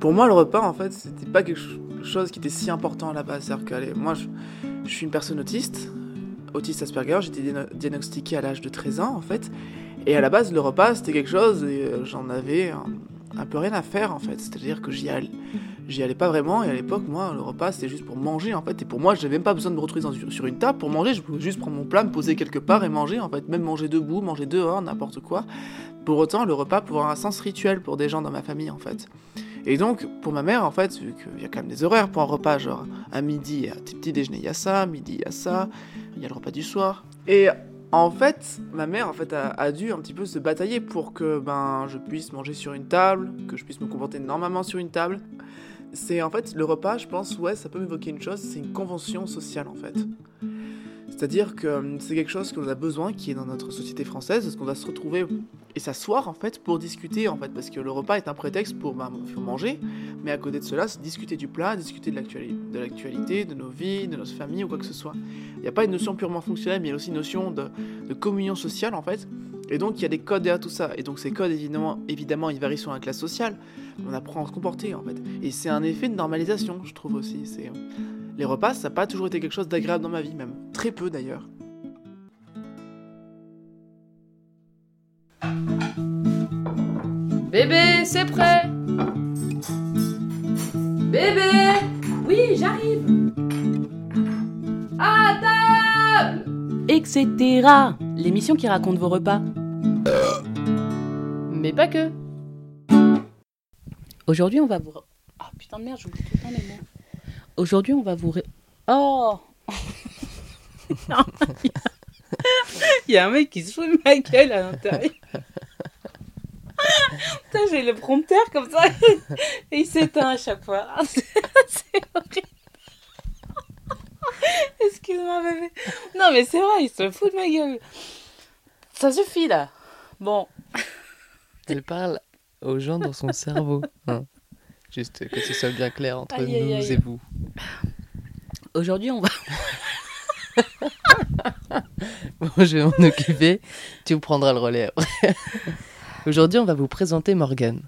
Pour moi, le repas, en fait, c'était pas quelque chose qui était si important à la base. C'est-à-dire que, moi, je, suis une personne autiste, autiste Asperger, été diagnostiqué à l'âge de 13 ans, en fait. Et à la base, le repas, c'était quelque chose, et euh, j'en avais un, peu rien à faire, en fait. C'est-à-dire que j'y allais, j'y allais pas vraiment, et à l'époque, moi, le repas, c'était juste pour manger, en fait. Et pour moi, j'avais même pas besoin de me retrouver sur une table pour manger, je pouvais juste prendre mon plat, me poser quelque part et manger, en fait. Même manger debout, manger dehors, n'importe quoi. Pour autant, le repas pouvait avoir un sens rituel pour des gens dans ma famille, en fait. Et donc, pour ma mère, en fait, vu qu'il y a quand même des horaires pour un repas, genre à midi, à petit déjeuner, il y a ça, midi, il y a ça, il y a le repas du soir. Et en fait, ma mère en fait a, dû un petit peu se batailler pour que ben je puisse manger sur une table, que je puisse me comporter normalement sur une table. C'est en fait le repas, je pense, ouais, ça peut m'évoquer une chose, c'est une convention sociale en fait. C'est-à-dire que hum, c'est quelque chose qu'on a besoin, qui est dans notre société française, parce qu'on va se retrouver et s'asseoir en fait pour discuter en fait, parce que le repas est un prétexte pour, bah, manger, mais à côté de cela, c'est discuter du plat, discuter de l'actualité, de, nos vies, de notre famille ou quoi que ce soit. Il n'y a pas une notion purement fonctionnelle, mais il y a aussi une notion de, communion sociale en fait. Et donc il y a des codes derrière tout ça. Et donc ces codes évidemment, évidemment ils varient sur la classe sociale. On apprend à se comporter en fait. Et c'est un effet de normalisation, je trouve aussi. C'est les repas, ça n'a pas toujours été quelque chose d'agréable dans ma vie, même. Très peu d'ailleurs. Bébé, c'est prêt Bébé Oui, j'arrive À table Etc. L'émission qui raconte vos repas. Mais pas que. Aujourd'hui, on va vous. Ah oh, putain de merde, j'oublie tout le temps les mots. Aujourd'hui, on va vous... Oh Il y a un mec qui se fout de ma gueule à l'intérieur. j'ai le prompteur comme ça et il s'éteint à chaque fois. c'est horrible. Excuse-moi, bébé. Non, mais c'est vrai, il se fout de ma gueule. Ça suffit là. Bon. Elle parle aux gens dans son cerveau. Hein. Juste que ce soit bien clair entre nous et vous. Aujourd'hui, on va. bon, je vais m'en occuper. Tu me prendras le relais après. Aujourd'hui, on va vous présenter Morgane.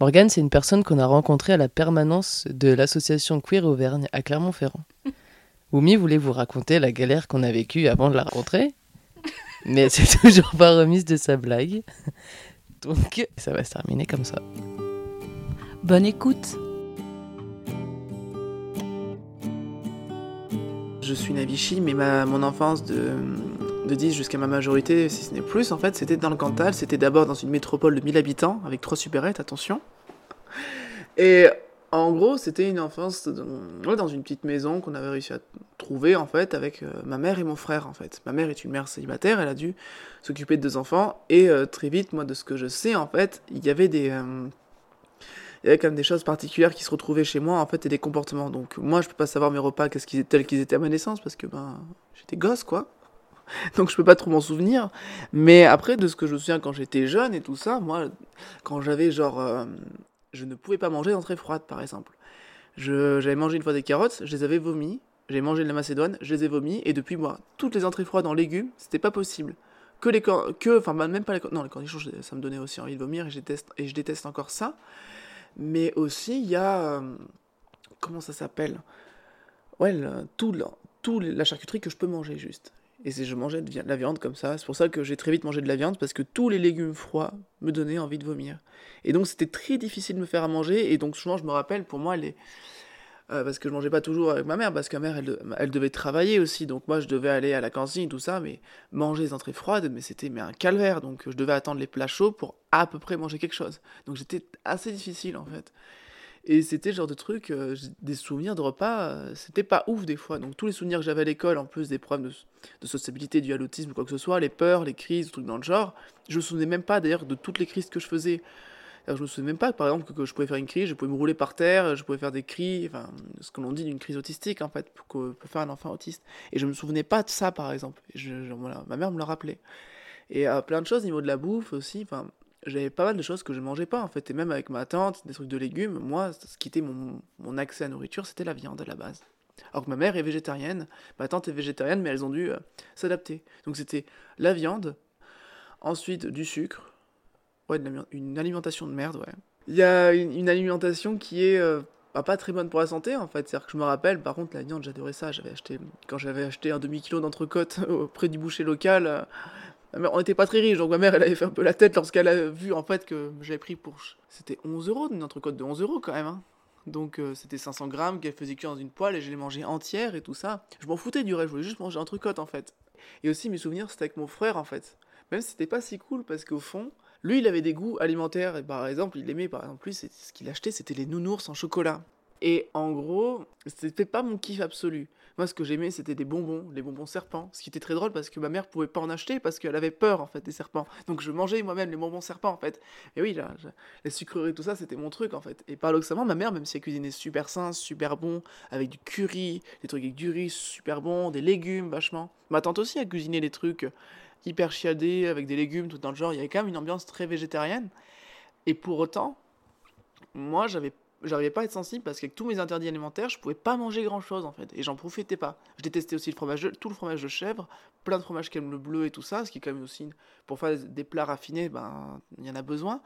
Morgane, c'est une personne qu'on a rencontrée à la permanence de l'association Queer Auvergne à Clermont-Ferrand. Oumi voulait vous raconter la galère qu'on a vécue avant de la rencontrer, mais elle s'est toujours pas remise de sa blague. Donc, ça va se terminer comme ça. Bonne écoute. Je suis Navichi, mais ma, mon enfance de, de 10 jusqu'à ma majorité, si ce n'est plus, en fait, c'était dans le Cantal. C'était d'abord dans une métropole de 1000 habitants, avec trois supérettes, attention. Et en gros, c'était une enfance dans une petite maison qu'on avait réussi à trouver, en fait, avec euh, ma mère et mon frère, en fait. Ma mère est une mère célibataire, elle a dû s'occuper de deux enfants, et euh, très vite, moi, de ce que je sais, en fait, il y avait des... Euh, il y avait quand même des choses particulières qui se retrouvaient chez moi en fait et des comportements. Donc moi je peux pas savoir mes repas qu'est-ce qu'ils tels qu'ils étaient à ma naissance parce que ben j'étais gosse quoi. Donc je peux pas trop m'en souvenir. Mais après de ce que je me souviens quand j'étais jeune et tout ça, moi quand j'avais genre je ne pouvais pas manger d'entrée froide par exemple. J'avais mangé une fois des carottes, je les avais vomi. J'ai mangé de la macédoine, je les ai vomis et depuis moi toutes les entrées froides en légumes, c'était pas possible que les que enfin même pas les non les cornichons ça me donnait aussi envie de vomir et je déteste et je déteste encore ça mais aussi, il y a. Euh, comment ça s'appelle? Ouais, tout, tout la charcuterie que je peux manger juste. Et je mangeais de la viande comme ça. C'est pour ça que j'ai très vite mangé de la viande parce que tous les légumes froids me donnaient envie de vomir. Et donc c'était très difficile de me faire à manger. Et donc souvent je me rappelle, pour moi, les, euh, parce que je mangeais pas toujours avec ma mère, parce que ma mère, elle, devait travailler aussi, donc moi je devais aller à la cantine, tout ça, mais manger les entrées froides, mais c'était mais un calvaire, donc je devais attendre les plats chauds pour à peu près manger quelque chose. Donc c'était assez difficile en fait. Et c'était genre de truc, euh, des souvenirs de repas, euh, c'était pas ouf des fois. Donc tous les souvenirs que j'avais à l'école, en plus des problèmes de, sociabilité dus à ou quoi que ce soit, les peurs, les crises, trucs dans le genre, je me souvenais même pas d'ailleurs de toutes les crises que je faisais. Je me souviens même pas, par exemple, que, je pouvais faire une crise, je pouvais me rouler par terre, je pouvais faire des cris, enfin, ce que l'on dit d'une crise autistique, en fait, pour, faire un enfant autiste. Et je me souvenais pas de ça, par exemple. ma mère me l'a rappelé. Et euh, plein de choses au niveau de la bouffe aussi, enfin, j'avais pas mal de choses que je mangeais pas, en fait. Et même avec ma tante, des trucs de légumes, moi, ce qui était mon, mon accès à nourriture, c'était la viande à la base. Alors que ma mère est végétarienne, ma tante est végétarienne, mais elles ont dû euh, s'adapter. Donc c'était la viande, ensuite du sucre, Ouais, une alimentation de merde, ouais. Il y a une, alimentation qui est euh, bah, pas très bonne pour la santé, en fait. C'est-à-dire que je me rappelle, par contre, la viande, j'adorais ça. J'avais acheté, quand j'avais acheté un demi-kilo d'entrecôte auprès du boucher local, euh, on n'était pas très riches, donc ma mère, elle avait fait un peu la tête lorsqu'elle a vu, en fait, que j'avais pris pour... C'était 11 euros, une entrecôte de 11 euros, quand même, hein. Donc euh, c'était 500 grammes qu'elle faisait cuire dans une poêle et je les mangeais entière et tout ça. Je m'en foutais du reste, je voulais juste manger un entrecôte en fait. Et aussi mes souvenirs c'était avec mon frère en fait. Même si c'était pas si cool parce qu'au fond, lui il avait des goûts alimentaires et par exemple il aimait par exemple lui ce qu'il achetait c'était les nounours en chocolat. Et en gros, c'était pas mon kiff absolu. Moi, ce que j'aimais, c'était des bonbons, les bonbons serpents. Ce qui était très drôle parce que ma mère pouvait pas en acheter parce qu'elle avait peur, en fait, des serpents. Donc, je mangeais moi-même les bonbons serpents, en fait. Et oui, là, je- les sucreries, tout ça, c'était mon truc, en fait. Et paradoxalement, ma mère, même si elle cuisinait super sain, super bon, avec du curry, des trucs avec du riz super bon, des légumes, vachement. Ma tante aussi a cuisiné des trucs hyper chiadés, avec des légumes, tout dans le genre. Il y avait quand même une ambiance très végétarienne. Et pour autant, moi, j'avais j'arrivais pas à être sensible parce qu'avec tous mes interdits alimentaires, je pouvais pas manger grand chose en fait, et j'en profitais pas. Je détestais aussi le fromage, tout le fromage de chèvre, plein de fromages aiment le bleu et tout ça, ce qui est quand même aussi, pour faire des plats raffinés, ben, il y en a besoin.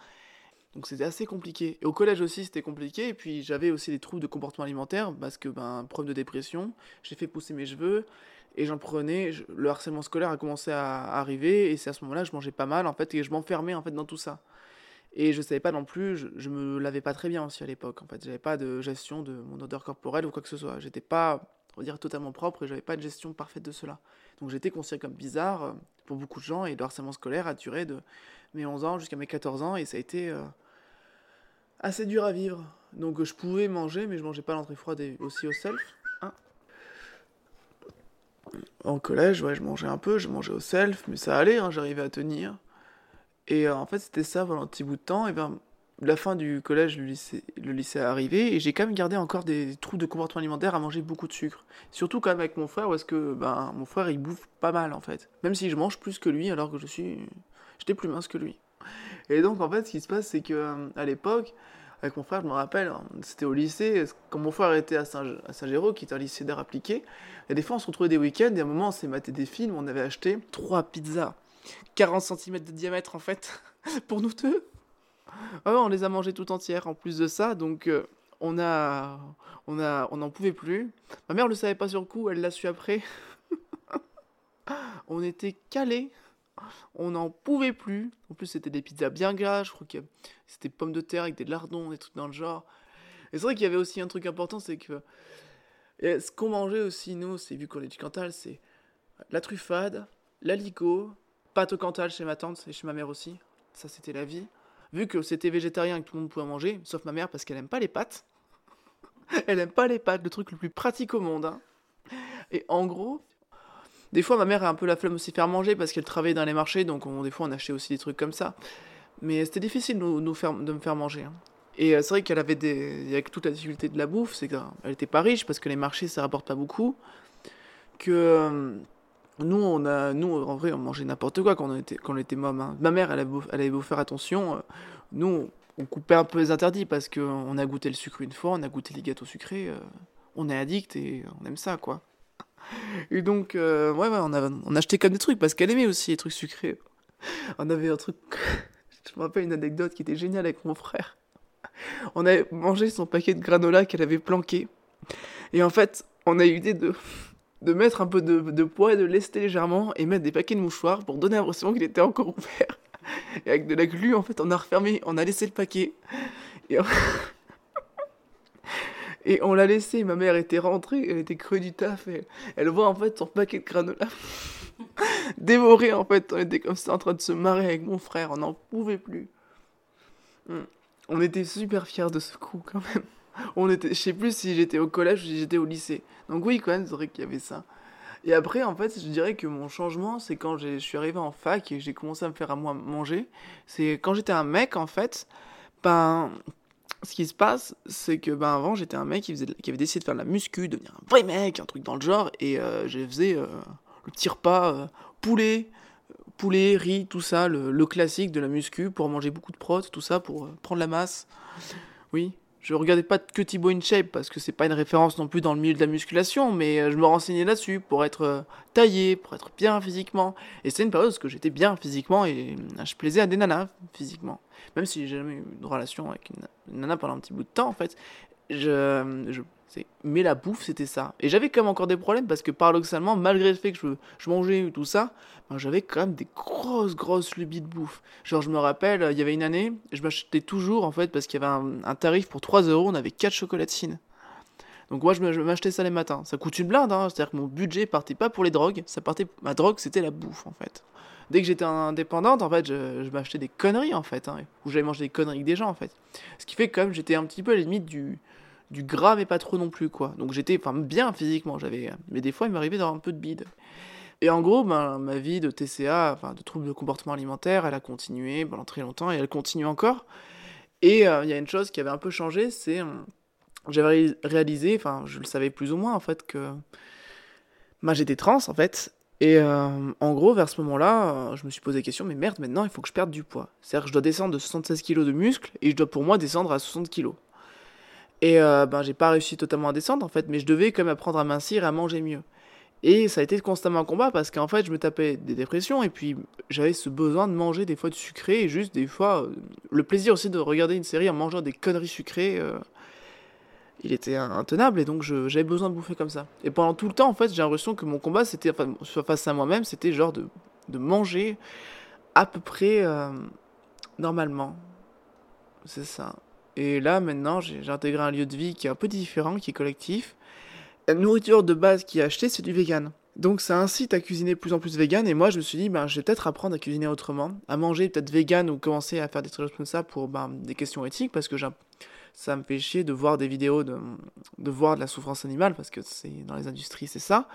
Donc c'était assez compliqué. Et au collège aussi, c'était compliqué, et puis j'avais aussi des troubles de comportement alimentaire parce que, ben, problème de dépression, j'ai fait pousser mes cheveux, et j'en prenais, le harcèlement scolaire a commencé à arriver, et c'est à ce moment-là que je mangeais pas mal en fait, et je m'enfermais en fait dans tout ça. Et je savais pas non plus, je, je me lavais pas très bien aussi à l'époque. En fait, j'avais pas de gestion de mon odeur corporelle ou quoi que ce soit. J'étais pas, on dire, totalement propre et j'avais pas de gestion parfaite de cela. Donc j'étais considéré comme bizarre euh, pour beaucoup de gens et le harcèlement scolaire a duré de mes 11 ans jusqu'à mes 14 ans et ça a été euh, assez dur à vivre. Donc euh, je pouvais manger, mais je mangeais pas l'entrée froide et aussi au self. hein. En collège, je mangeais un peu, je mangeais au self, mais ça allait, hein, j'arrivais à tenir. Et euh, en fait, c'était ça pendant un petit bout de temps. Et ben, la fin du collège, le lycée, le lycée est arrivé. Et j'ai quand même gardé encore des troubles de comportement alimentaire à manger beaucoup de sucre. Surtout quand même avec mon frère, parce que ben, mon frère, il bouffe pas mal en fait. Même si je mange plus que lui, alors que je suis. J'étais plus mince que lui. Et donc, en fait, ce qui se passe, c'est que euh, à l'époque, avec mon frère, je me rappelle, hein, c'était au lycée, quand mon frère était à Saint- à Saint-Géraud, qui est un lycée d'art appliqué, et des fois, on se retrouvait des week-ends, et à un moment, on s'est maté des films, on avait acheté trois pizzas 40 cm de diamètre en fait, pour nous deux. Ouais, on les a mangées tout entières en plus de ça, donc euh, on a, on a, on n'en pouvait plus. Ma mère le savait pas sur le coup, elle l'a su après. on était calés, on n'en pouvait plus. En plus c'était des pizzas bien grasses, je crois que c'était pommes de terre avec des lardons, des trucs dans le genre. Et c'est vrai qu'il y avait aussi un truc important, c'est que ce qu'on mangeait aussi nous, c'est vu qu'on est du Cantal, c'est la truffade, l'aligot, pâte au Cantal chez ma tante et chez ma mère aussi. Ça, c'était la vie. Vu que c'était végétarien et que tout le monde pouvait manger, sauf ma mère parce qu'elle aime pas les pâtes. Elle aime pas les pâtes, le truc le plus pratique au monde. hein. Et en gros, des fois ma mère a un peu la flemme aussi de faire manger parce qu'elle travaillait dans les marchés, donc on- des fois on achetait aussi des trucs comme ça. Mais c'était difficile de, faire, me faire manger. hein. Et euh, c'est vrai qu'elle avait des. Avec toute la difficulté de la bouffe, c'est qu'elle était pas riche parce que les marchés ça rapporte pas beaucoup. Que. Nous, on a, nous, en vrai, on mangeait n'importe quoi quand on était, quand on était môme. hein. Ma mère, elle avait beau, elle avait beau faire attention. euh, nous, on coupait un peu les interdits parce qu'on a goûté le sucre une fois, on a goûté les gâteaux sucrés. euh, on est addict et on aime ça, quoi. Et donc, euh, ouais, ouais, on, a, on achetait comme des trucs parce qu'elle aimait aussi les trucs sucrés. On avait un truc. Je me rappelle une anecdote qui était géniale avec mon frère. On avait mangé son paquet de granola qu'elle avait planqué. Et en fait, on a eu l'idée de de mettre un peu de, poids et de lester légèrement et mettre des paquets de mouchoirs pour donner l'impression qu'il était encore ouvert. Et avec de la glu, en fait, on a refermé, on a laissé le paquet. Et on, et on l'a laissé. Ma mère était rentrée, elle était crue du taf. Et elle voit en fait son paquet de granola dévoré. En fait, on était comme ça en train de se marrer avec mon frère. On n'en pouvait plus. Hmm. On était super fiers de ce coup quand même. On était, je sais plus si j'étais au collège ou si j'étais au lycée. Donc oui, quand même, c'est vrai qu'il y avait ça. Et après, en fait, je dirais que mon changement, c'est quand je suis arrivé en fac et j'ai commencé à me faire à moi manger. C'est quand j'étais un mec, en fait, ben, ce qui se passe, c'est que ben avant, j'étais un mec qui, faisait, qui avait décidé de faire de la muscu, devenir un vrai mec, un truc dans le genre, et euh, je faisais euh, le petit repas euh, poulet, poulet, riz, tout ça, le, classique de la muscu pour manger beaucoup de prot, tout ça pour prendre la masse. Oui, Je regardais pas que Thibaut InShape parce que c'est pas une référence non plus dans le milieu de la musculation, mais euh, je me renseignais là-dessus pour être euh, taillé, pour être bien physiquement. Et c'est une période où j'étais bien physiquement et euh, je plaisais à des nanas physiquement. Même si j'ai jamais eu une relation avec une, nana pendant un petit bout de temps en fait, je, mais la bouffe, c'était ça. Et j'avais quand même encore des problèmes parce que paradoxalement, malgré le fait que je, mangeais tout ça, ben, j'avais quand même des grosses, grosses lubies de bouffe. Genre, je me rappelle, il y avait une année, je m'achetais toujours, en fait, parce qu'il y avait un, tarif pour 3 euros, on avait 4 chocolatines. Donc moi, je m'achetais ça les matins. Ça coûte une blinde, hein. c'est-à-dire que mon budget partait pas pour les drogues, ça partait, ma drogue, c'était la bouffe, en fait. Dès que j'étais indépendante, en fait, je, m'achetais des conneries, en fait, hein, où j'allais manger des conneries avec des gens, en fait. Ce qui fait que, quand même, j'étais un petit peu à la limite du, du gras, mais pas trop non plus, quoi. Donc j'étais, bien physiquement, j'avais, mais des fois, il m'arrivait d'avoir un peu de bide. Et en gros, ben, ma vie de TCA, enfin, de troubles de comportement alimentaire, elle a continué pendant très longtemps et elle continue encore. Et euh, il y a une chose qui avait un peu changé, c'est, euh, j'avais ré- réalisé, enfin, je le savais plus ou moins, en fait, que bah, j'étais trans, en fait. Et euh, en gros, vers ce moment-là, euh, je me suis posé la question, mais merde, maintenant, il faut que je perde du poids. C'est-à-dire que je dois descendre de 76 kg de muscle et je dois pour moi descendre à 60 kg. Et euh, ben, j'ai pas réussi totalement à descendre, en fait, mais je devais quand même apprendre à mincir et à manger mieux. Et ça a été constamment un combat parce qu'en fait, je me tapais des dépressions et puis j'avais ce besoin de manger des fois du sucré et juste des fois, euh, le plaisir aussi de regarder une série en mangeant des conneries sucrées. euh, il était intenable et donc j'avais besoin de bouffer comme ça. Et pendant tout le temps, en fait, j'ai l'impression que mon combat, c'était, enfin, face à moi-même, c'était genre de, de manger à peu près euh, normalement. C'est ça. Et là, maintenant, j'ai intégré un lieu de vie qui est un peu différent, qui est collectif. La nourriture de base qui est achetée, c'est du vegan. Donc ça incite à cuisiner plus en plus vegan. Et moi, je me suis dit, ben, je vais peut-être apprendre à cuisiner autrement, à manger peut-être vegan ou commencer à faire des trucs comme ça pour ben, des questions éthiques, parce que ça me fait chier de voir des vidéos, de, voir de la souffrance animale, parce que c'est dans les industries, c'est ça.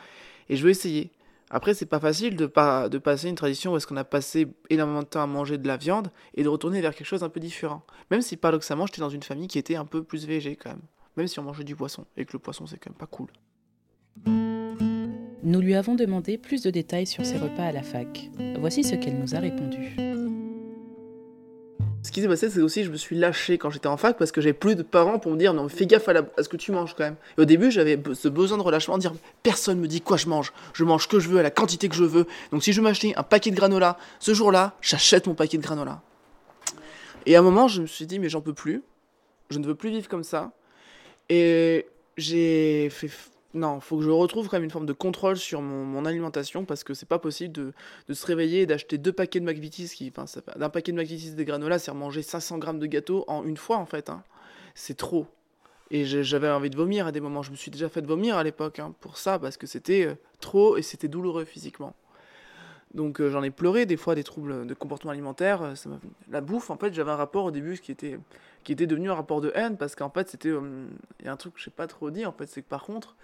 Et je veux essayer. Après, c'est pas facile de, pas, de passer une tradition où est-ce qu'on a passé énormément de temps à manger de la viande et de retourner vers quelque chose un peu différent. Même si paradoxalement, j'étais dans une famille qui était un peu plus végé quand même. Même si on mangeait du poisson. Et que le poisson, c'est quand même pas cool. Nous lui avons demandé plus de détails sur ses repas à la fac. Voici ce qu'elle nous a répondu. Ce qui s'est passé, c'est aussi je me suis lâché quand j'étais en fac parce que j'avais plus de parents pour me dire non, fais gaffe à, ce que tu manges quand même. Et au début, j'avais ce besoin de relâchement, de dire personne me dit quoi je mange. Je mange ce que je veux, à la quantité que je veux. Donc si je m'acheter un paquet de granola, ce jour-là, j'achète mon paquet de granola. Et à un moment, je me suis dit mais j'en peux plus. Je ne veux plus vivre comme ça. Et j'ai fait. Non, faut que je retrouve quand même une forme de contrôle sur mon, alimentation parce que c'est pas possible de, se réveiller et d'acheter deux paquets de McVitie's qui, d'un paquet de McVitie's des granola, c'est manger 500 grammes de gâteau en une fois en fait. hein. C'est trop. Et j'avais envie de vomir à des moments. Je me suis déjà fait vomir à l'époque hein, pour ça parce que c'était euh, trop et c'était douloureux physiquement. Donc euh, j'en ai pleuré des fois des troubles de comportement alimentaire. euh, ça la bouffe, en fait, j'avais un rapport au début qui était, qui était devenu un rapport de haine parce qu'en fait, c'était. euh, Il y a un truc que je sais pas trop dire en fait, c'est que par contre,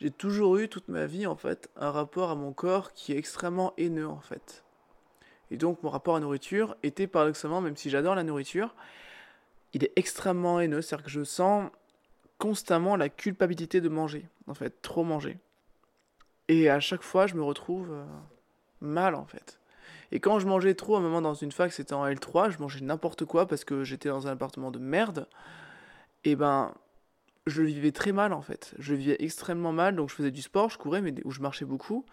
j'ai toujours eu toute ma vie en fait un rapport à mon corps qui est extrêmement haineux en fait. Et donc mon rapport à nourriture était paradoxalement, même si j'adore la nourriture, il est extrêmement haineux. C'est-à-dire que je sens constamment la culpabilité de manger, en fait, trop manger. Et à chaque fois, je me retrouve euh, mal en fait. Et quand je mangeais trop, à un moment dans une fac, c'était en L3, je mangeais n'importe quoi parce que j'étais dans un appartement de merde. Et ben, je vivais très mal en fait. Je vivais extrêmement mal, donc je faisais du sport, je courais, mais où je marchais beaucoup.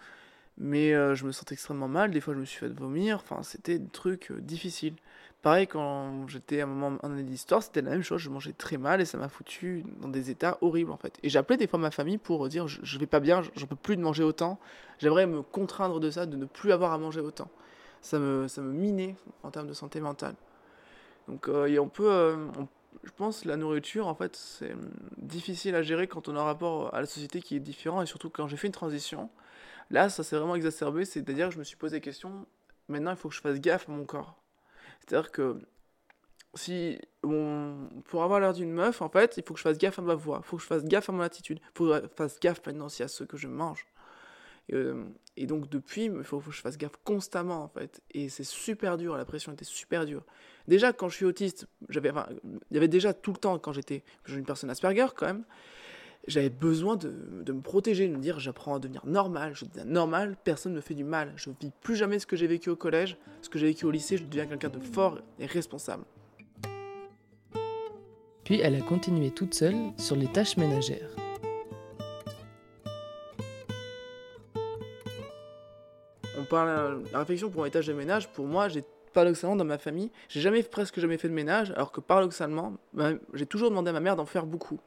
Mais euh, je me sentais extrêmement mal, des fois je me suis fait vomir, enfin c'était des trucs euh, difficiles. Pareil, quand j'étais à un moment en année d'histoire, c'était la même chose, je mangeais très mal et ça m'a foutu dans des états horribles en fait. Et j'appelais des fois ma famille pour dire je, je vais pas bien, j'en peux plus de manger autant, j'aimerais me contraindre de ça, de ne plus avoir à manger autant. Ça me, ça me minait en termes de santé mentale. Donc euh, on peut, euh, je pense la nourriture en fait c'est hum, difficile à gérer quand on a un rapport à la société qui est différent et surtout quand j'ai fait une transition. Là, ça s'est vraiment exacerbé, c'est-à-dire que je me suis posé la question, maintenant il faut que je fasse gaffe à mon corps. C'est-à-dire que si pour avoir l'air d'une meuf, en fait, il faut que je fasse gaffe à ma voix, il faut que je fasse gaffe à mon attitude, il faut que je fasse gaffe maintenant aussi à ce que je mange. Et, euh, et donc depuis, il faut, que je fasse gaffe constamment en fait. Et c'est super dur, la pression était super dure. Déjà quand je suis autiste, j'avais, il y avait déjà tout le temps quand j'étais, une personne Asperger quand même, j'avais besoin de, me protéger, de me dire j'apprends à devenir normal, je deviens normal, personne ne me fait du mal, je vis plus jamais ce que j'ai vécu au collège, ce que j'ai vécu au lycée, je deviens quelqu'un de fort et responsable. Puis elle a continué toute seule sur les tâches ménagères. On parle la réflexion pour les tâches de ménage. Pour moi, j'ai paradoxalement dans ma famille, j'ai jamais presque jamais fait de ménage, alors que paradoxalement, j'ai toujours demandé à ma mère d'en faire beaucoup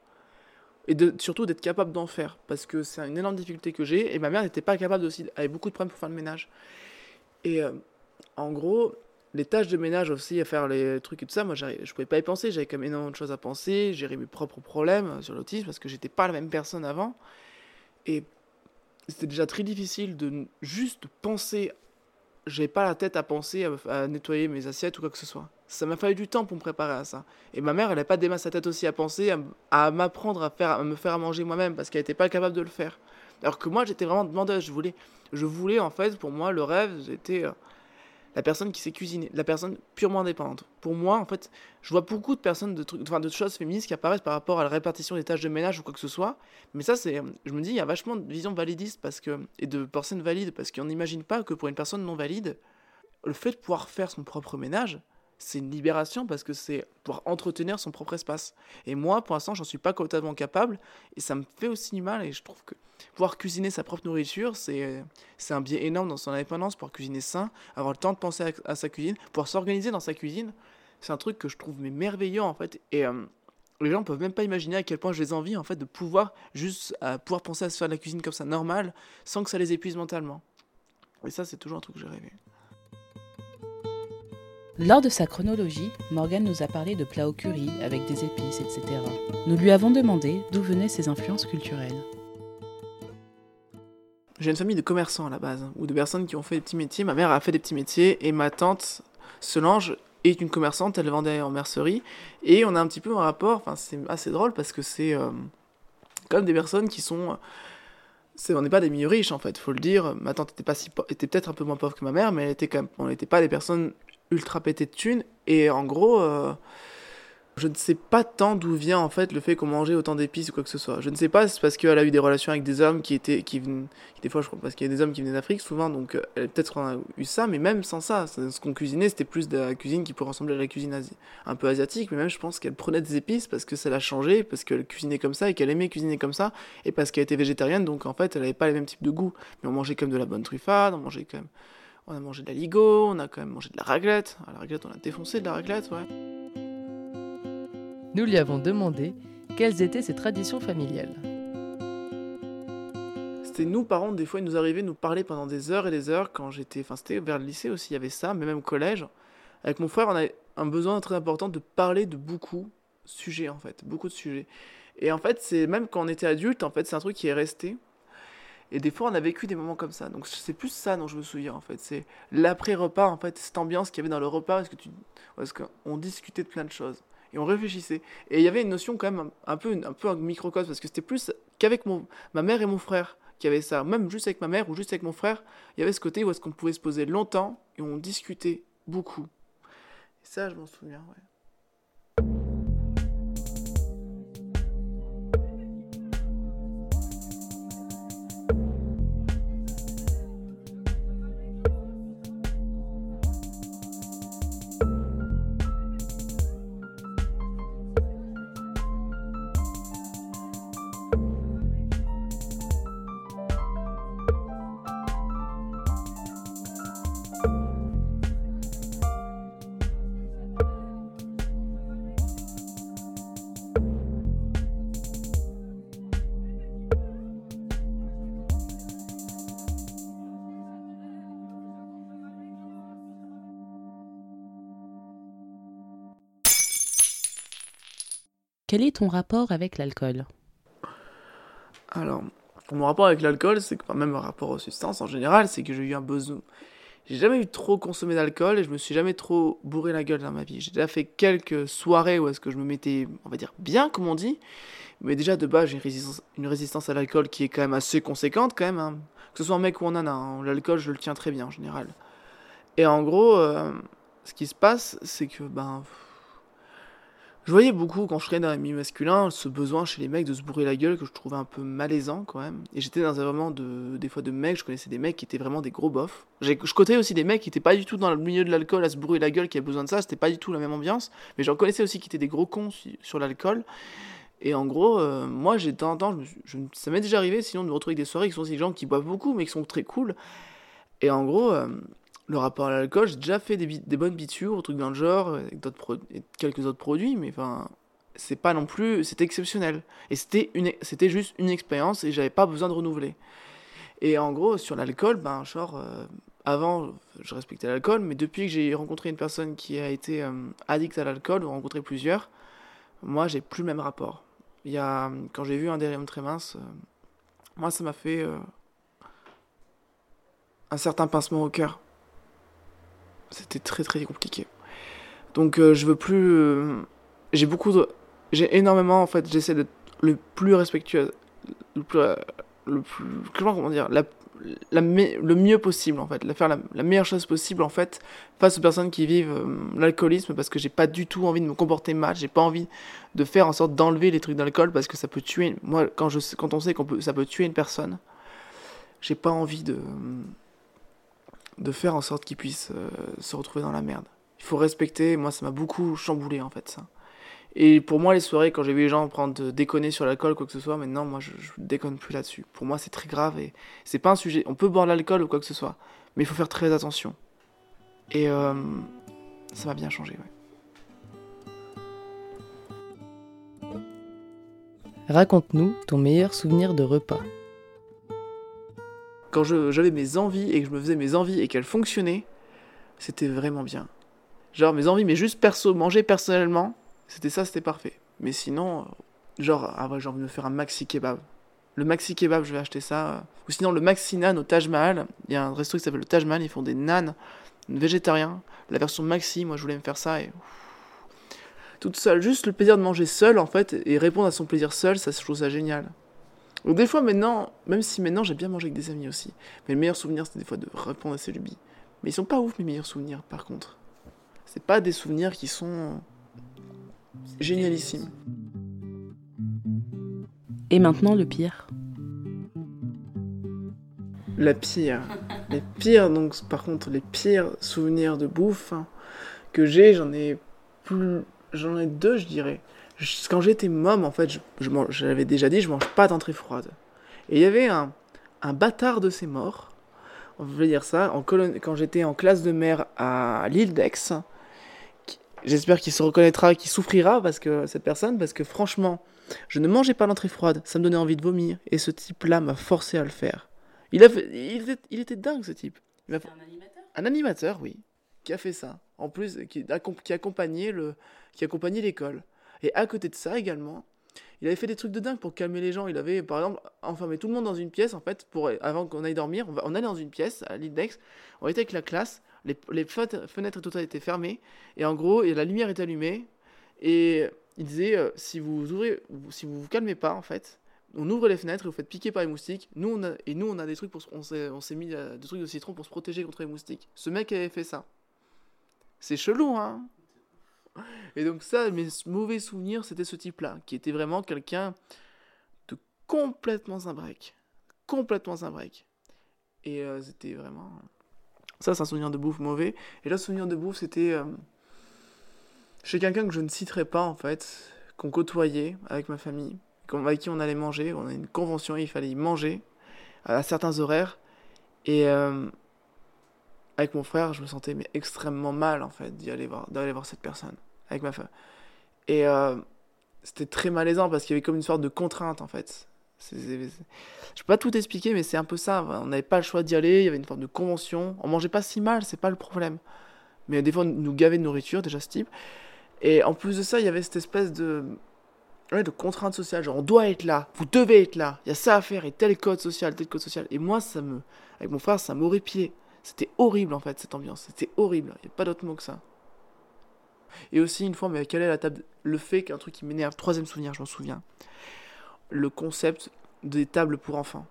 et surtout d'être capable d'en faire parce que c'est une énorme difficulté que j'ai et ma mère n'était pas capable aussi, elle avait beaucoup de problèmes pour faire le ménage. Et euh, en gros, les tâches de ménage aussi, à faire les trucs et tout ça, moi je pouvais pas y penser, j'avais quand même énormément de choses à penser, gérer mes propres problèmes sur l'autisme parce que j'étais pas la même personne avant. Et c'était déjà très difficile de juste penser j'ai pas la tête à penser à, nettoyer mes assiettes ou quoi que ce soit. Ça m'a fallu du temps pour me préparer à ça. Et ma mère, elle n'a pas démarré sa tête aussi à penser à, m'apprendre à faire, à me faire à manger moi-même parce qu'elle n'était pas capable de le faire. Alors que moi, j'étais vraiment demandeuse. Je voulais, je voulais en fait, pour moi, le rêve, c'était euh, la personne qui sait cuisiner, la personne purement indépendante. Pour moi, en fait, je vois beaucoup de personnes, de, trucs, enfin, de choses féministes qui apparaissent par rapport à la répartition des tâches de ménage ou quoi que ce soit. Mais ça, c'est, je me dis, il y a vachement de vision validiste parce que, et de personnes valides parce qu'on n'imagine pas que pour une personne non valide, le fait de pouvoir faire son propre ménage, c'est une libération parce que c'est pouvoir entretenir son propre espace. Et moi, pour l'instant, j'en suis pas totalement capable et ça me fait aussi du mal. Et je trouve que pouvoir cuisiner sa propre nourriture, c'est un biais énorme dans son indépendance, pouvoir cuisiner sain, avoir le temps de penser à, sa cuisine, pouvoir s'organiser dans sa cuisine. C'est un truc que je trouve merveilleux en fait. Et euh, les gens peuvent même pas imaginer à quel point je les envie en fait de pouvoir juste pouvoir penser à se faire de la cuisine comme ça normal sans que ça les épuise mentalement. Et ça, c'est toujours un truc que j'ai rêvé. Lors de sa chronologie, Morgan nous a parlé de plats au curry avec des épices, etc. Nous lui avons demandé d'où venaient ses influences culturelles. J'ai une famille de commerçants à la base, ou de personnes qui ont fait des petits métiers. Ma mère a fait des petits métiers et ma tante Solange est une commerçante, elle vendait en mercerie. Et on a un petit peu un rapport, enfin c'est assez drôle parce que c'est euh, comme des personnes qui sont... on n'est pas des milieux riches en fait, faut le dire. Ma tante était, si était peut-être un peu moins pauvre que ma mère, mais elle on n'était pas des personnes ultra pété de thunes. Et en gros, euh, je ne sais pas tant d'où vient en fait le fait qu'on mangeait autant d'épices ou quoi que ce soit. Je ne sais pas, c'est parce qu'elle a eu des relations avec des hommes qui étaient, qui des fois je crois, parce qu'il y a des hommes qui venaient d'Afrique souvent, donc euh, peut-être a eu ça, mais même sans ça, ce qu'on cuisinait, c'était plus de la cuisine qui pourrait ressembler à la cuisine un peu asiatique, mais même je pense qu'elle prenait des épices parce que ça l'a changé, parce qu'elle cuisinait comme ça et qu'elle aimait cuisiner comme ça, et parce qu'elle était végétarienne, donc en fait elle avait pas les mêmes types de goûts. Mais on mangeait comme de la bonne truffade, on mangeait quand même on a mangé de la ligo, on a quand même mangé de la raclette. À la raclette, on a défoncé de la raclette, ouais. Nous lui avons demandé quelles étaient ses traditions familiales. C'était nous, parents, des fois, il nous arrivait de nous parler pendant des heures et des heures quand j'étais. Enfin, c'était vers le lycée aussi, il y avait ça, mais même au collège. Avec mon frère, on a un besoin très important de parler de beaucoup de sujets, en fait. Beaucoup de sujets. Et en fait, c'est même quand on était adulte, en fait, c'est un truc qui est resté. Et des fois, on a vécu des moments comme ça. Donc, c'est plus ça dont je me souviens, en fait. C'est l'après-repas, en fait, cette ambiance qu'il y avait dans le repas, parce que tu, discutait de plein de choses et on réfléchissait. Et il y avait une notion quand même un, peu, un peu microcosme, parce que c'était plus qu'avec mon, ma mère et mon frère qui avait ça. Même juste avec ma mère ou juste avec mon frère, il y avait ce côté où est-ce qu'on pouvait se poser longtemps et on discutait beaucoup. Et ça, je m'en souviens, ouais. Quel est ton rapport avec l'alcool? Alors, mon rapport avec l'alcool, c'est que, même un rapport aux substances en général, c'est que j'ai eu un besoin. J'ai jamais eu trop consommé d'alcool et je me suis jamais trop bourré la gueule dans ma vie. J'ai déjà fait quelques soirées où est-ce que je me mettais, on va dire, bien, comme on dit. Mais déjà, de base, j'ai une résistance, à l'alcool qui est quand même assez conséquente, quand même. Hein. Que ce soit un mec ou un nana, hein. l'alcool, je le tiens très bien en général. Et en gros, euh, ce qui se passe, c'est que, ben Je voyais beaucoup quand je traînais dans les milieux masculins ce besoin chez les mecs de se bourrer la gueule que je trouvais un peu malaisant quand même. Et j'étais dans un vraiment de, des fois de mecs, je connaissais des mecs qui étaient vraiment des gros bofs. Je côtoyais aussi des mecs qui étaient pas du tout dans le milieu de l'alcool à se bourrer la gueule qui avaient besoin de ça, c'était pas du tout la même ambiance. Mais j'en connaissais aussi qui étaient des gros cons su- sur l'alcool. Et en gros, euh, moi j'ai de temps en temps, je ça m'est déjà arrivé sinon de me retrouver avec des soirées qui sont aussi des gens qui boivent beaucoup mais qui sont très cool. Et en gros, euh, le rapport à l'alcool, j'ai déjà fait des, des bonnes bitures, trucs dans le genre, avec d'autres quelques autres produits, mais enfin, c'est pas non plus, c'était exceptionnel. Et c'était juste une expérience et j'avais pas besoin de renouveler. Et en gros, sur l'alcool, ben, genre, euh, avant, je respectais l'alcool, mais depuis que j'ai rencontré une personne qui a été euh, addict à l'alcool, ou rencontré plusieurs, moi, j'ai plus le même rapport. Il y a, quand j'ai vu un délirium très mince, euh, moi, ça m'a fait euh, un certain pincement au cœur. C'était très très compliqué. Donc, euh, je veux plus. euh, j'ai beaucoup de. J'ai énormément, en fait, j'essaie d'être le plus respectueux, le plus. euh, le plus comment dire la, la le mieux possible en fait la faire la, la meilleure chose possible en fait face aux personnes qui vivent l'alcoolisme parce que j'ai pas du tout envie de me comporter mal j'ai pas envie de faire en sorte d'enlever les trucs d'alcool parce que ça peut tuer moi quand je quand on sait qu'on peut ça peut tuer une personne j'ai pas envie de de faire en sorte qu'ils puissent euh, se retrouver dans la merde il faut respecter moi ça m'a beaucoup chamboulé en fait ça et pour moi, les soirées, quand j'ai vu les gens prendre de déconner sur l'alcool, quoi que ce soit, maintenant, moi, je, je déconne plus là-dessus. Pour moi, c'est très grave et c'est pas un sujet. On peut boire de l'alcool ou quoi que ce soit, mais il faut faire très attention. Et euh, ça m'a bien changé, ouais. Raconte-nous ton meilleur souvenir de repas. Quand j'avais mes envies et que je me faisais mes envies et qu'elles fonctionnaient, c'était vraiment bien. Genre mes envies, mais juste perso, manger personnellement, c'était ça, c'était parfait. Mais sinon, euh, genre, ah ouais, j'ai envie de me faire un maxi kebab. Le maxi kebab, je vais acheter ça. Ou sinon, le maxi nan au Taj Mahal. Il y a un resto qui s'appelle le Taj Mahal, ils font des nanes végétariens. La version maxi, moi je voulais me faire ça et. Toute seule, juste le plaisir de manger seul en fait et répondre à son plaisir seul, ça je trouve ça génial. Donc des fois maintenant, même si maintenant j'ai bien mangé avec des amis aussi, mais le meilleur souvenir c'était des fois de répondre à ses lubies. Mais ils sont pas ouf mes meilleurs souvenirs par contre. C'est pas des souvenirs qui sont génialissimes. Et maintenant le pire. La pire. Les pires, donc par contre, les pires souvenirs de bouffe hein, que j'ai, j'en ai plus. J'en ai deux, je dirais. Je- Quand j'étais môme, en fait, je, je j'avais déjà dit, je mange pas d'entrée froide. Et il y avait un, un bâtard de ces morts, on veut dire ça, en quand j'étais en classe de mer à l'île d'Aix. J'espère qu'il se reconnaîtra, qu'il souffrira, parce que cette personne, parce que franchement, je ne mangeais pas l'entrée froide, ça me donnait envie de vomir, et ce type-là m'a forcé à le faire. Il, a fait- il, était, il était dingue ce type. Il fait- un animateur? Un animateur, oui, qui a fait ça. En plus, qui, qui accompagnait le, qui accompagnait l'école. Et à côté de ça également, il avait fait des trucs de dingue pour calmer les gens. Il avait, par exemple, enfermé tout le monde dans une pièce, en fait, pour avant qu'on aille dormir. On, allait dans une pièce à d'Aix. On était avec la classe. Les, fenêtres, ça étaient fermées. Et en gros, et la lumière était allumée. Et il disait, euh, si vous ouvrez, si vous vous calmez pas, en fait, on ouvre les fenêtres et vous faites piquer par les moustiques. Nous, et nous, on a des trucs pour, on s'est mis euh, des trucs de citron pour se protéger contre les moustiques. Ce mec avait fait ça. C'est chelou, hein Et donc ça, mes mauvais souvenirs, c'était ce type-là, qui était vraiment quelqu'un de complètement break Complètement break Et euh, c'était vraiment... Ça, c'est un souvenir de bouffe mauvais. Et l'autre souvenir de bouffe, c'était euh, chez quelqu'un que je ne citerai pas, en fait, qu'on côtoyait avec ma famille, avec qui on allait manger. On a une convention, il fallait y manger à certains horaires. Et euh, avec mon frère, je me sentais extrêmement mal, en fait, d'y aller d'aller voir cette personne, avec ma femme. Et euh, c'était très malaisant parce qu'il y avait comme une sorte de contrainte, en fait. C'est- c'est- Je peux pas tout expliquer, mais c'est un peu ça. On n'avait pas le choix d'y aller, il y avait une forme de convention. On mangeait pas si mal, c'est pas le problème. Mais des fois, on nous gavait de nourriture, déjà ce type. Et en plus de ça, il y avait cette espèce de, ouais, de contrainte sociale. Genre, on doit être là, vous devez être là, il y a ça à faire, et tel code social, tel code social. Et moi, ça me, avec mon frère, ça m'horripiait. C'était horrible en fait, cette ambiance. C'était horrible. Il n'y a pas d'autre mot que ça. Et aussi, une fois, mais quelle est la table Le fait qu'un truc qui m'énerve, troisième souvenir, je m'en souviens. Le concept des tables pour enfants.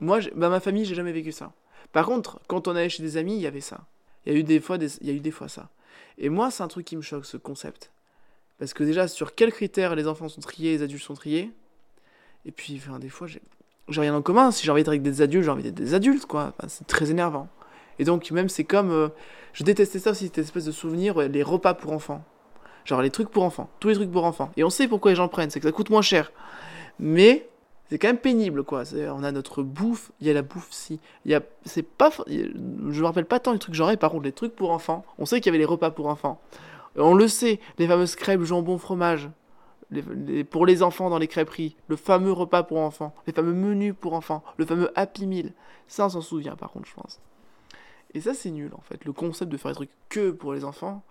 Moi, bah, ma famille, j'ai jamais vécu ça. Par contre, quand on allait chez des amis, il y avait ça. Il y a eu des fois, il y a eu des fois ça. Et moi, c'est un truc qui me choque, ce concept. Parce que déjà, sur quels critères les enfants sont triés, les adultes sont triés Et puis, des fois, j'ai rien en commun. Si j'ai envie d'être avec des adultes, j'ai envie d'être des adultes, quoi. C'est très énervant. Et donc, même, c'est comme. euh, je détestais ça aussi, cette espèce de souvenir, les repas pour enfants. Genre les trucs pour enfants, tous les trucs pour enfants. Et on sait pourquoi les gens prennent, c'est que ça coûte moins cher. Mais c'est quand même pénible, quoi. On a notre bouffe, il y a la bouffe si. Il y a, c'est pas, je me rappelle pas tant les trucs genrés, par contre les trucs pour enfants. On sait qu'il y avait les repas pour enfants. On le sait, les fameuses crêpes jambon fromage. Les- pour les enfants dans les crêperies, le fameux repas pour enfants, les fameux menus pour enfants, le fameux Happy Meal. Ça, on s'en souvient par contre, je pense. Et ça, c'est nul en fait. Le concept de faire des trucs que pour les enfants,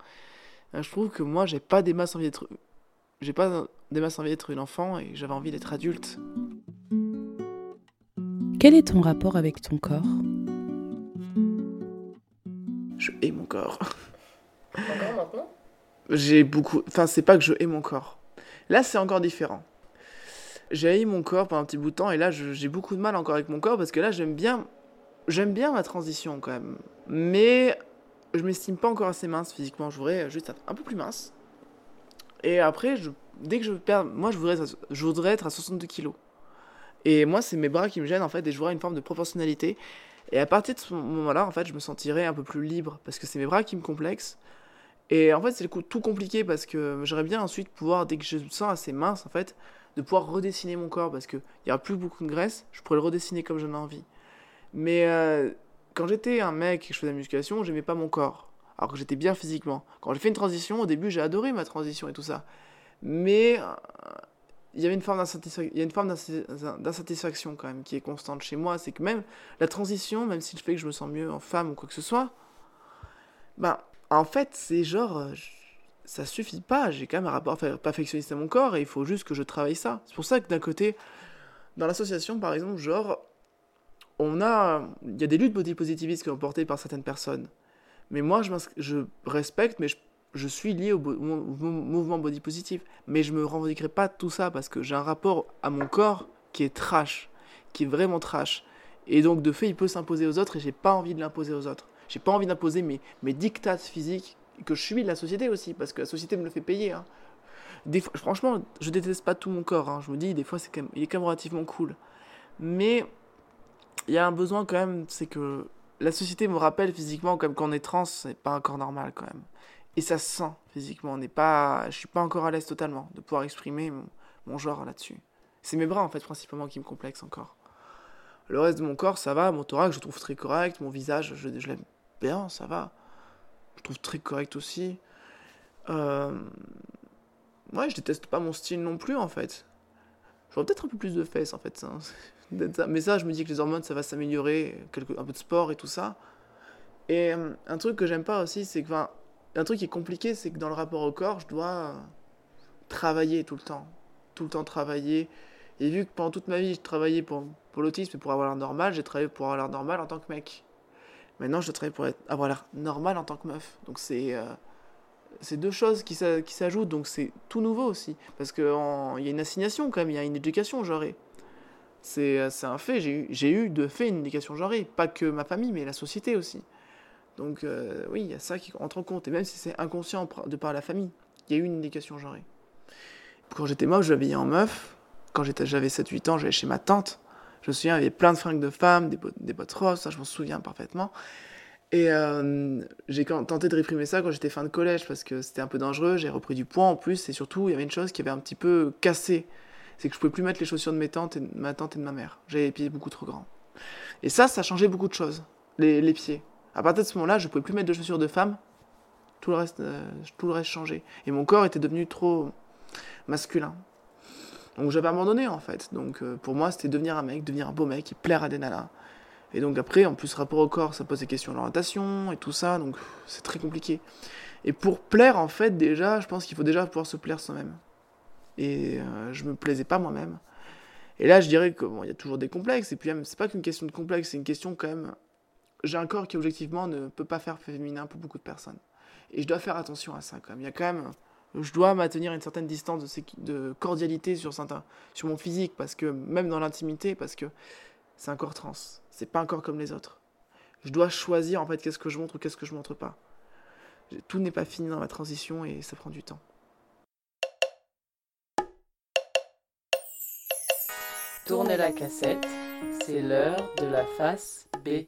euh, je trouve que moi, j'ai pas des masses envie d'être. J'ai pas des masses envie d'être une enfant et j'avais envie d'être adulte. Quel est ton rapport avec ton corps? Je hais mon corps. Encore maintenant? J'ai beaucoup. Enfin, c'est pas que je hais mon corps. Là, c'est encore différent. J'ai haï mon corps pendant un petit bout de temps et là, j'ai beaucoup de mal encore avec mon corps parce que là, j'aime bien. J'aime bien ma transition quand même. Mais je m'estime pas encore assez mince physiquement. Je voudrais juste être un peu plus mince. Et après, dès que je perds. Moi, je voudrais, être je voudrais être à 62 kilos. Et moi, c'est mes bras qui me gênent en fait et je voudrais une forme de proportionnalité. Et à partir de ce moment-là, en fait, je me sentirais un peu plus libre parce que c'est mes bras qui me complexent. Et en fait, c'est tout compliqué parce que j'aimerais bien ensuite pouvoir, dès que je me sens assez mince, en fait, de pouvoir redessiner mon corps parce qu'il n'y aura plus beaucoup de graisse, je pourrais le redessiner comme j'en ai envie. Mais euh, quand j'étais un mec et que je faisais la musculation, j'aimais pas mon corps. Alors que j'étais bien physiquement. Quand j'ai fait une transition, au début, j'ai adoré ma transition et tout ça. Mais euh, il y avait une forme d'insatisfaction, quand même qui est constante chez moi. C'est que même la transition, même si je fais que je me sens mieux en femme ou quoi que ce soit, bah, en fait, c'est genre, euh, ça suffit pas. J'ai quand même un rapport perfectionniste à mon corps et il faut juste que je travaille ça. C'est pour ça que d'un côté, dans l'association, par exemple, genre, on a, il y a des luttes body positivistes qui sont portées par certaines personnes. Mais moi, je, respecte, mais je, suis lié au, mouvement body positif. Mais je me revendiquerai pas tout ça parce que j'ai un rapport à mon corps qui est trash, qui est vraiment trash. Et donc, de fait, il peut s'imposer aux autres et j'ai pas envie de l'imposer aux autres. J'ai pas envie d'imposer mes, mes dictats physiques que je subis de la société aussi, parce que la société me le fait payer. hein. Franchement, je déteste pas tout mon corps. hein. Je me dis, des fois, c'est il est quand même relativement cool. Mais il y a un besoin quand même, c'est que la société me rappelle physiquement, comme quand on est trans, c'est pas encore normal quand même. Et ça se sent physiquement. On n'est pas, je suis pas encore à l'aise totalement de pouvoir exprimer mon, genre là-dessus. C'est mes bras en fait principalement qui me complexent encore. Le reste de mon corps, ça va. Mon thorax, je trouve très correct. Mon visage, je, je l'aime bien, ça va. Je trouve très correct aussi. Euh... Ouais, je déteste pas mon style non plus, en fait. Peut-être un peu plus de fesses, en fait. ça. Mais ça, je me dis que les hormones, ça va s'améliorer. Un peu de sport et tout ça. Et euh, un truc que j'aime pas aussi, c'est que... un truc qui est compliqué, c'est que dans le rapport au corps, je dois travailler tout le temps. Tout le temps travailler. Et vu que pendant toute ma vie, je travaillais pour, pour l'autisme et pour avoir l'air normal, j'ai travaillé pour avoir l'air normal en tant que mec. Maintenant, je dois travailler pour avoir l'air normal en tant que meuf. Donc c'est euh, c'est deux choses qui s'a- qui s'ajoutent, donc c'est tout nouveau aussi. Parce qu'il y a une assignation quand même, il y a une éducation genrée. C'est un fait, j'ai eu, de fait une éducation genrée. Pas que ma famille, mais la société aussi. Donc euh, oui, il y a ça qui entre en compte. Et même si c'est inconscient de par la famille, il y a eu une éducation genrée. Quand j'étais moche, je m'habillais en meuf. Quand j'avais 7-8 ans, j'allais chez ma tante. Je me souviens, il y avait plein de fringues de femmes, des bottes, des bottes roses, ça je m'en souviens parfaitement. Et euh, j'ai tenté de réprimer ça quand j'étais fin de collège parce que c'était un peu dangereux, j'ai repris du poids en plus, et surtout il y avait une chose qui avait un petit peu cassé, c'est que je pouvais plus mettre les chaussures de mes tantes et ma tante et de ma mère. J'avais les pieds beaucoup trop grands. Et ça, ça changeait beaucoup de choses, les, les pieds. À partir de ce moment-là, je pouvais plus mettre de chaussures de femme, tout le reste, euh, tout le reste changeait. Et mon corps était devenu trop masculin. Donc j'avais abandonné en fait. Donc euh, pour moi, c'était devenir un mec, devenir un beau mec et plaire à des nanas. Et donc après, en plus, rapport au corps, ça pose des questions d'orientation et tout ça, donc c'est très compliqué. Et pour plaire, en fait, déjà, je pense qu'il faut déjà pouvoir se plaire soi-même. Et euh, je me plaisais pas moi-même. Et là, je dirais que bon, y a toujours des complexes. Et puis même, c'est pas qu'une question de complexe, c'est une question quand même. J'ai un corps qui objectivement ne peut pas faire féminin pour beaucoup de personnes. Et je dois faire attention à ça quand même. Il y a quand même je dois maintenir une certaine distance de, de cordialité sur, certains, sur mon physique, parce que même dans l'intimité, parce que c'est un corps trans, c'est pas encore comme les autres. Je dois choisir en fait qu'est-ce que je montre ou qu'est-ce que je montre pas. Tout n'est pas fini dans ma transition et ça prend du temps. Tournez la cassette, c'est l'heure de la face B.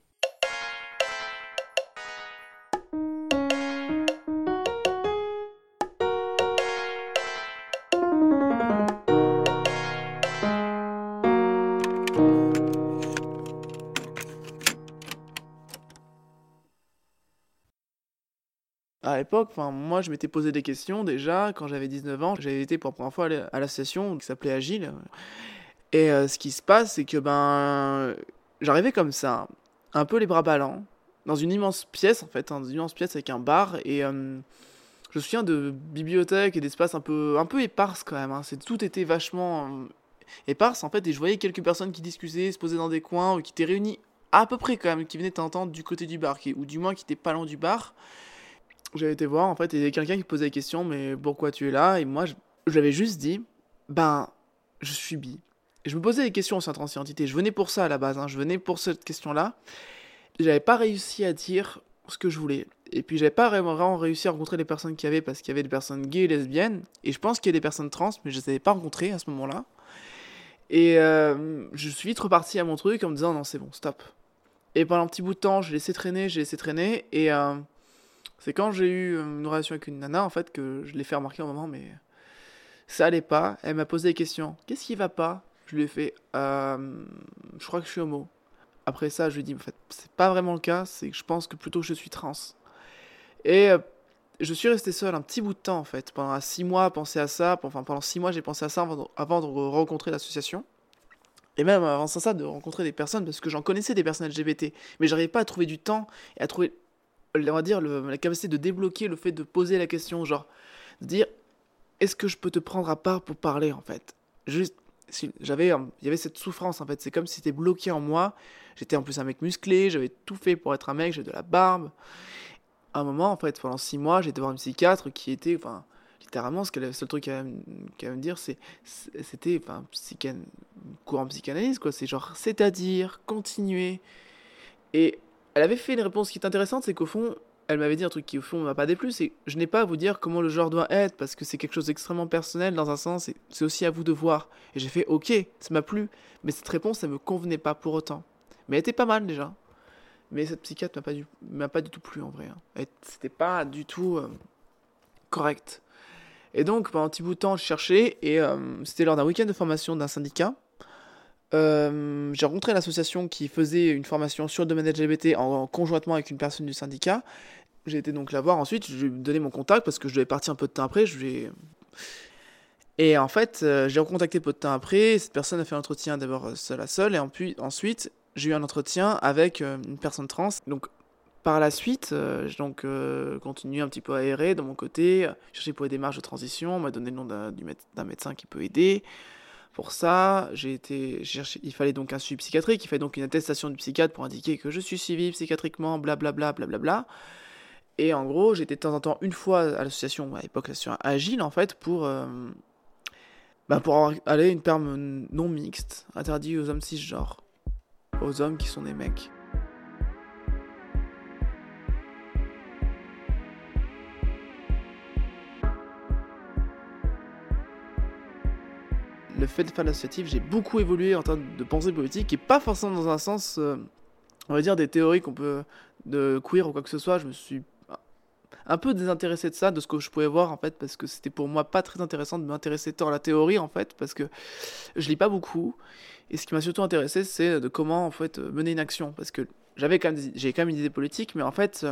L'époque, moi, je m'étais posé des questions déjà quand j'avais 19 ans. J'avais été pour la première fois à la- à l'association qui s'appelait Agile. Et euh, ce qui se passe, c'est que ben, j'arrivais comme ça, un peu les bras ballants, dans une immense pièce en fait, hein, une immense pièce avec un bar. Et euh, je me souviens de bibliothèques et d'espaces un peu, un peu éparses quand même. hein. Tout était vachement euh, éparse en fait. Et je voyais quelques personnes qui discutaient, se posaient dans des coins ou qui étaient réunies à peu près quand même, qui venaient t'entendre du côté du bar, ou du moins qui étaient pas loin du bar. J'avais été voir en fait, et quelqu'un qui posait la question, mais pourquoi tu es là? Et moi, je- j'avais juste dit, ben, je suis bi. Et je me posais des questions sur la transidentité. Je venais pour ça à la base, hein. je venais pour cette question-là. J'avais pas réussi à dire ce que je voulais. Et puis j'avais pas vraiment réussi à rencontrer les personnes qu'il y avait parce qu'il y avait des personnes gays et lesbiennes. Et je pense qu'il y a des personnes trans, mais je les avais pas rencontrées à ce moment-là. Et euh, je suis vite reparti à mon truc en me disant non, c'est bon, stop. Et pendant un petit bout de temps, j'ai laissé traîner, j'ai laissé traîner. Et euh, c'est quand j'ai eu euh, une relation avec une nana, en fait, que je l'ai fait remarquer au moment, mais ça allait pas. Elle m'a posé des questions. Qu'est-ce qui va pas? Je lui ai fait, euh, je crois que je suis homo. Après ça, je lui ai dit, en fait, c'est pas vraiment le cas, c'est que je pense que plutôt je suis trans. Et euh, je suis resté seul un petit bout de temps, en fait. Pendant six mois, à penser à ça. Enfin, pendant six mois, j'ai pensé à ça avant de, avant de rencontrer l'association. Et même avant ça, de rencontrer des personnes, parce que j'en connaissais des personnes LGBT. Mais j'arrivais pas à trouver du temps et à trouver on va dire, la capacité de débloquer le fait de poser la question, genre, de dire, est-ce que je peux te prendre à part pour parler, en fait? Juste, si- j'avais, un- il y avait cette souffrance, en fait, c'est comme si c'était bloqué en moi. J'étais en plus un mec musclé, j'avais tout fait pour être un mec, j'avais de la barbe. À un moment, en fait, pendant six mois, j'étais voir une psychiatre qui était, enfin, littéralement, ce qu'elle, le seul truc qu'elle allait me- dire, c'est- c'était, enfin, psychan... courant psychanalyse, quoi. C'est genre, c'est-à-dire, continuer. Et elle avait fait une réponse qui est intéressante, c'est qu'au fond, elle m'avait dit un truc qui au fond m'a pas déplu, c'est je n'ai pas à vous dire comment le genre doit être parce que c'est quelque chose d'extrêmement personnel dans un sens et c'est aussi à vous de voir. Et j'ai fait ok, ça m'a plu, mais cette réponse ça me convenait pas pour autant. Mais elle était pas mal déjà. Mais cette psychiatre m'a pas du m'a pas du tout plu en vrai. hein. C'était pas du tout euh, correct. Et donc pendant un petit bout de temps, je cherchais et euh, c'était lors d'un week-end de formation d'un syndicat. Euh, j'ai rencontré l'association qui faisait une formation sur le domaine LGBT en, en conjointement avec une personne du syndicat. J'ai été donc la voir ensuite, je lui ai donné mon contact parce que je devais partir un peu de temps après. Et en fait, euh, j'ai recontacté peu de temps après. Cette personne a fait un entretien d'abord euh, seul à seul et ensuite j'ai eu un entretien avec euh, une personne trans. Donc par la suite, j'ai donc continué un petit peu à errer de mon côté, chercher pour les démarches de transition. On m'a donné le nom d'un médecin qui peut aider. Pour ça, j'ai été il fallait donc un suivi psychiatrique, il fallait donc une attestation du psychiatre pour indiquer que je suis suivi psychiatriquement, blablabla, blablabla. Et en gros, j'étais de temps en temps une fois à l'association, à l'époque l'association Agile en fait, pour, euh, bah, pour aller une perme non mixte, interdit aux hommes cisgenres, aux hommes qui sont des mecs. Le fait de faire l'associatif, j'ai beaucoup évolué en termes de pensée politique et pas forcément dans un sens, euh, on va dire, des théories qu'on peut de queer ou quoi que ce soit. Je me suis un peu désintéressé de ça, de ce que je pouvais voir en fait, parce que c'était pour moi pas très intéressant de m'intéresser tant à la théorie en fait, parce que je lis pas beaucoup. Et ce qui m'a surtout intéressé, c'est de comment en fait mener une action, parce que j'avais quand quand même une idée politique, mais en fait.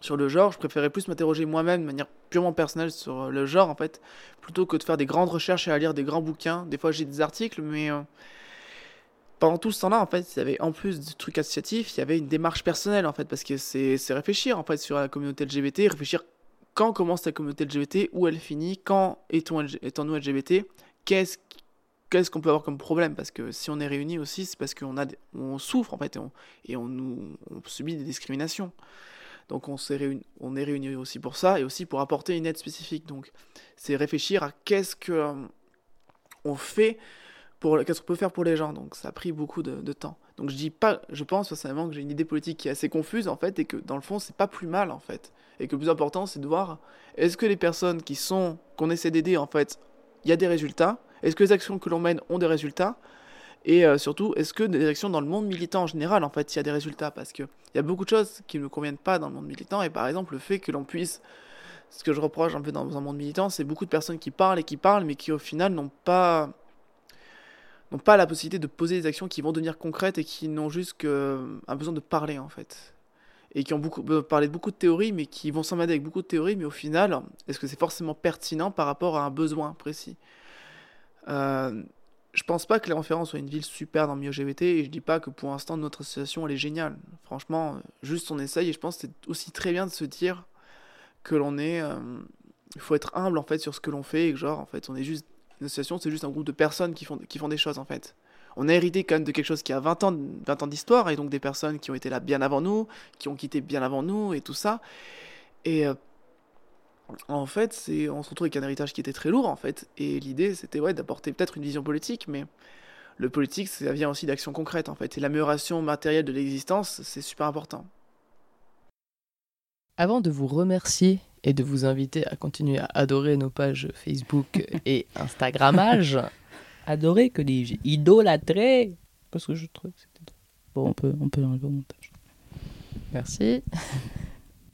Sur le genre, je préférais plus m'interroger moi-même de manière purement personnelle sur euh, le genre en fait, plutôt que de faire des grandes recherches et à lire des grands bouquins. Des fois j'ai des articles, mais euh, pendant tout ce temps-là, en fait, il y avait en plus du truc associatif, il y avait une démarche personnelle en fait, parce que c'est réfléchir en fait sur la communauté LGBT, réfléchir quand commence la communauté LGBT, où elle finit, quand étant-nous LGBT, qu'est-ce qu'est-ce qu'on peut avoir comme problème? Parce que si on est réunis aussi, c'est parce qu'on on souffre en fait et on, nous, on subit des discriminations. Donc on, est réunis aussi pour ça et aussi pour apporter une aide spécifique. Donc c'est réfléchir à qu'est-ce que euh, on fait pour qu'est-ce qu'on peut faire pour les gens. Donc ça a pris beaucoup de, de temps. Donc je dis pas, je pense personnellement que j'ai une idée politique qui est assez confuse en fait et que dans le fond c'est pas plus mal en fait. Et que le plus important c'est de voir est-ce que les personnes qui sont qu'on essaie d'aider en fait, il y a des résultats? Est-ce que les actions que l'on mène ont des résultats? Et euh, surtout, est-ce que des actions dans le monde militant en général, en fait, il y a des résultats? Parce qu'il y a beaucoup de choses qui ne me conviennent pas dans le monde militant, et par exemple, le fait que l'on puisse. Ce que je reproche un peu dans un monde militant, c'est beaucoup de personnes qui parlent et qui parlent, mais qui au final n'ont pas n'ont pas la possibilité de poser des actions qui vont devenir concrètes et qui n'ont juste que un besoin de parler en fait. Et qui ont beaucoup parlé de beaucoup de théories mais qui vont s'emmerder avec beaucoup de théories mais au final est-ce que c'est forcément pertinent par rapport à un besoin précis? Euh, je pense pas que références soit une ville super dans le milieu LGBT et je dis pas que pour l'instant notre association elle est géniale franchement juste on essaye et je pense que c'est aussi très bien de se dire que l'on est euh, il faut être humble en fait sur ce que l'on fait et que genre en fait on est juste une association, c'est juste un groupe de personnes qui font, qui font des choses en fait. On a hérité quand même de quelque chose qui a 20 ans, 20 ans d'histoire, et donc des personnes qui ont été là bien avant nous, qui ont quitté bien avant nous, et tout ça. Et euh, en fait, c'est, on se retrouve avec un héritage qui était très lourd en fait. Et l'idée, c'était ouais, d'apporter peut-être une vision politique, mais le politique, ça vient aussi d'actions concrètes en fait. Et l'amélioration matérielle de l'existence, c'est super important. Avant de vous remercier et de vous inviter à continuer à adorer nos pages Facebook et Instagrammage. adorer que dis-je Idolâtrer Parce que je trouve que c'était Bon, on peut, on peut l'enlever au montage. Merci.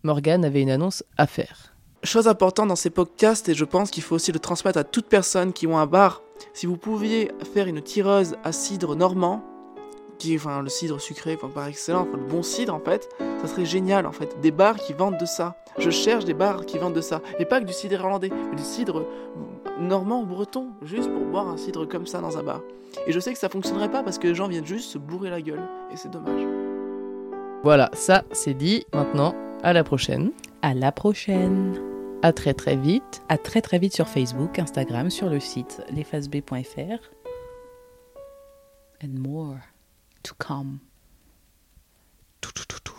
Morgane avait une annonce à faire. Chose importante dans ces podcasts, et je pense qu'il faut aussi le transmettre à toute personne qui ont un bar, si vous pouviez faire une tireuse à cidre normand, qui, enfin le cidre sucré par excellence, le bon cidre en fait, ça serait génial en fait. Des bars qui vendent de ça. Je cherche des bars qui vendent de ça. Et pas que du cidre irlandais, mais du cidre normand ou breton, juste pour boire un cidre comme ça dans un bar. Et je sais que ça fonctionnerait pas parce que les gens viennent juste se bourrer la gueule. Et c'est dommage. Voilà, ça c'est dit. Maintenant, à la prochaine. À la prochaine. À très très vite. À très très vite sur Facebook, Instagram, sur le site lesfaceb.fr. And more to come. Tout, tout, tout.